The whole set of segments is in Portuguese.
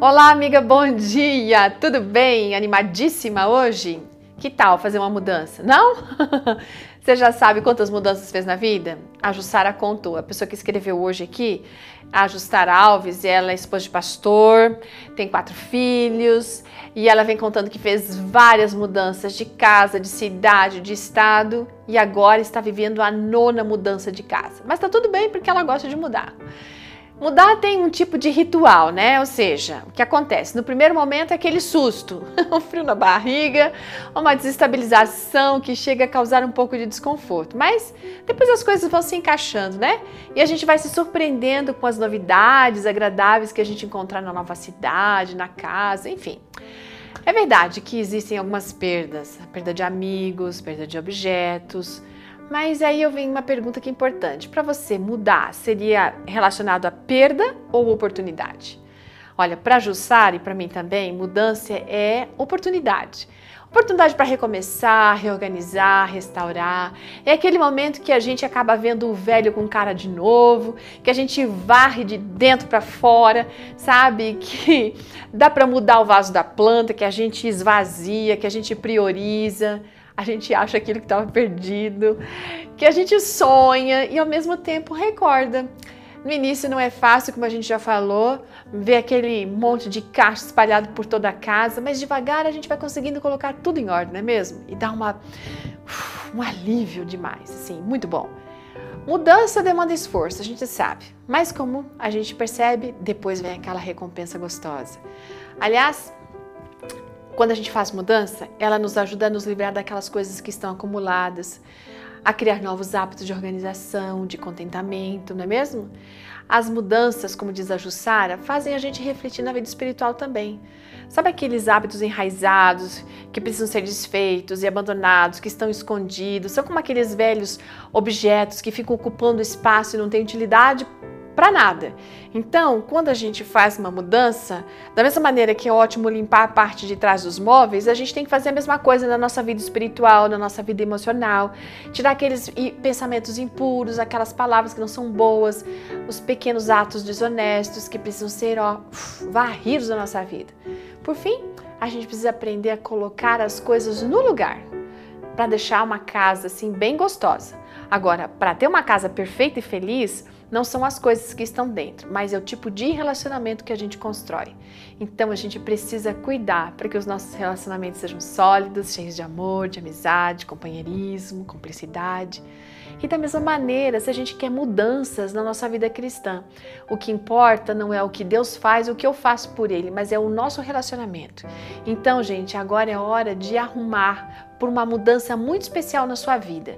Olá, amiga, bom dia! Tudo bem? Animadíssima hoje? Que tal fazer uma mudança? Não? Você já sabe quantas mudanças fez na vida? A Jussara contou, a pessoa que escreveu hoje aqui, a Jussara Alves, ela é esposa de pastor, tem quatro filhos e ela vem contando que fez várias mudanças de casa, de cidade, de estado e agora está vivendo a nona mudança de casa. Mas tá tudo bem porque ela gosta de mudar. Mudar tem um tipo de ritual, né? Ou seja, o que acontece? No primeiro momento é aquele susto, um frio na barriga, uma desestabilização que chega a causar um pouco de desconforto. Mas depois as coisas vão se encaixando, né? E a gente vai se surpreendendo com as novidades agradáveis que a gente encontrar na nova cidade, na casa, enfim. É verdade que existem algumas perdas, perda de amigos, perda de objetos, mas aí eu venho uma pergunta que é importante. Para você mudar, seria relacionado a perda ou oportunidade? Olha, para Jussara e para mim também, mudança é oportunidade. Oportunidade para recomeçar, reorganizar, restaurar. É aquele momento que a gente acaba vendo o velho com cara de novo, que a gente varre de dentro para fora, sabe? Que dá para mudar o vaso da planta, que a gente esvazia, que a gente prioriza a gente acha aquilo que estava perdido, que a gente sonha e ao mesmo tempo recorda. No início não é fácil, como a gente já falou, ver aquele monte de caixa espalhado por toda a casa, mas devagar a gente vai conseguindo colocar tudo em ordem, não é mesmo? E dá uma, um alívio demais, assim, muito bom. Mudança demanda esforço, a gente sabe, mas como a gente percebe, depois vem aquela recompensa gostosa. Aliás, quando a gente faz mudança, ela nos ajuda a nos livrar daquelas coisas que estão acumuladas, a criar novos hábitos de organização, de contentamento, não é mesmo? As mudanças, como diz a Jussara, fazem a gente refletir na vida espiritual também. Sabe aqueles hábitos enraizados que precisam ser desfeitos e abandonados, que estão escondidos? São como aqueles velhos objetos que ficam ocupando espaço e não têm utilidade para nada. Então, quando a gente faz uma mudança, da mesma maneira que é ótimo limpar a parte de trás dos móveis, a gente tem que fazer a mesma coisa na nossa vida espiritual, na nossa vida emocional, tirar aqueles pensamentos impuros, aquelas palavras que não são boas, os pequenos atos desonestos que precisam ser ó, varridos da nossa vida. Por fim, a gente precisa aprender a colocar as coisas no lugar para deixar uma casa assim bem gostosa. Agora, para ter uma casa perfeita e feliz, não são as coisas que estão dentro, mas é o tipo de relacionamento que a gente constrói. Então a gente precisa cuidar para que os nossos relacionamentos sejam sólidos, cheios de amor, de amizade, companheirismo, cumplicidade. E da mesma maneira, se a gente quer mudanças na nossa vida cristã, o que importa não é o que Deus faz, o que eu faço por Ele, mas é o nosso relacionamento. Então, gente, agora é hora de arrumar por uma mudança muito especial na sua vida.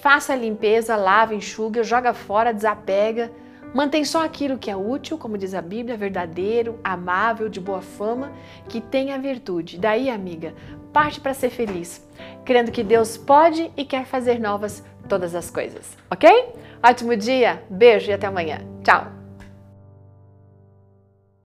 Faça a limpeza, lava, enxuga, joga fora, desapega. Mantém só aquilo que é útil, como diz a Bíblia, verdadeiro, amável, de boa fama, que tenha virtude. Daí, amiga, parte para ser feliz, crendo que Deus pode e quer fazer novas todas as coisas, ok? Ótimo dia, beijo e até amanhã. Tchau!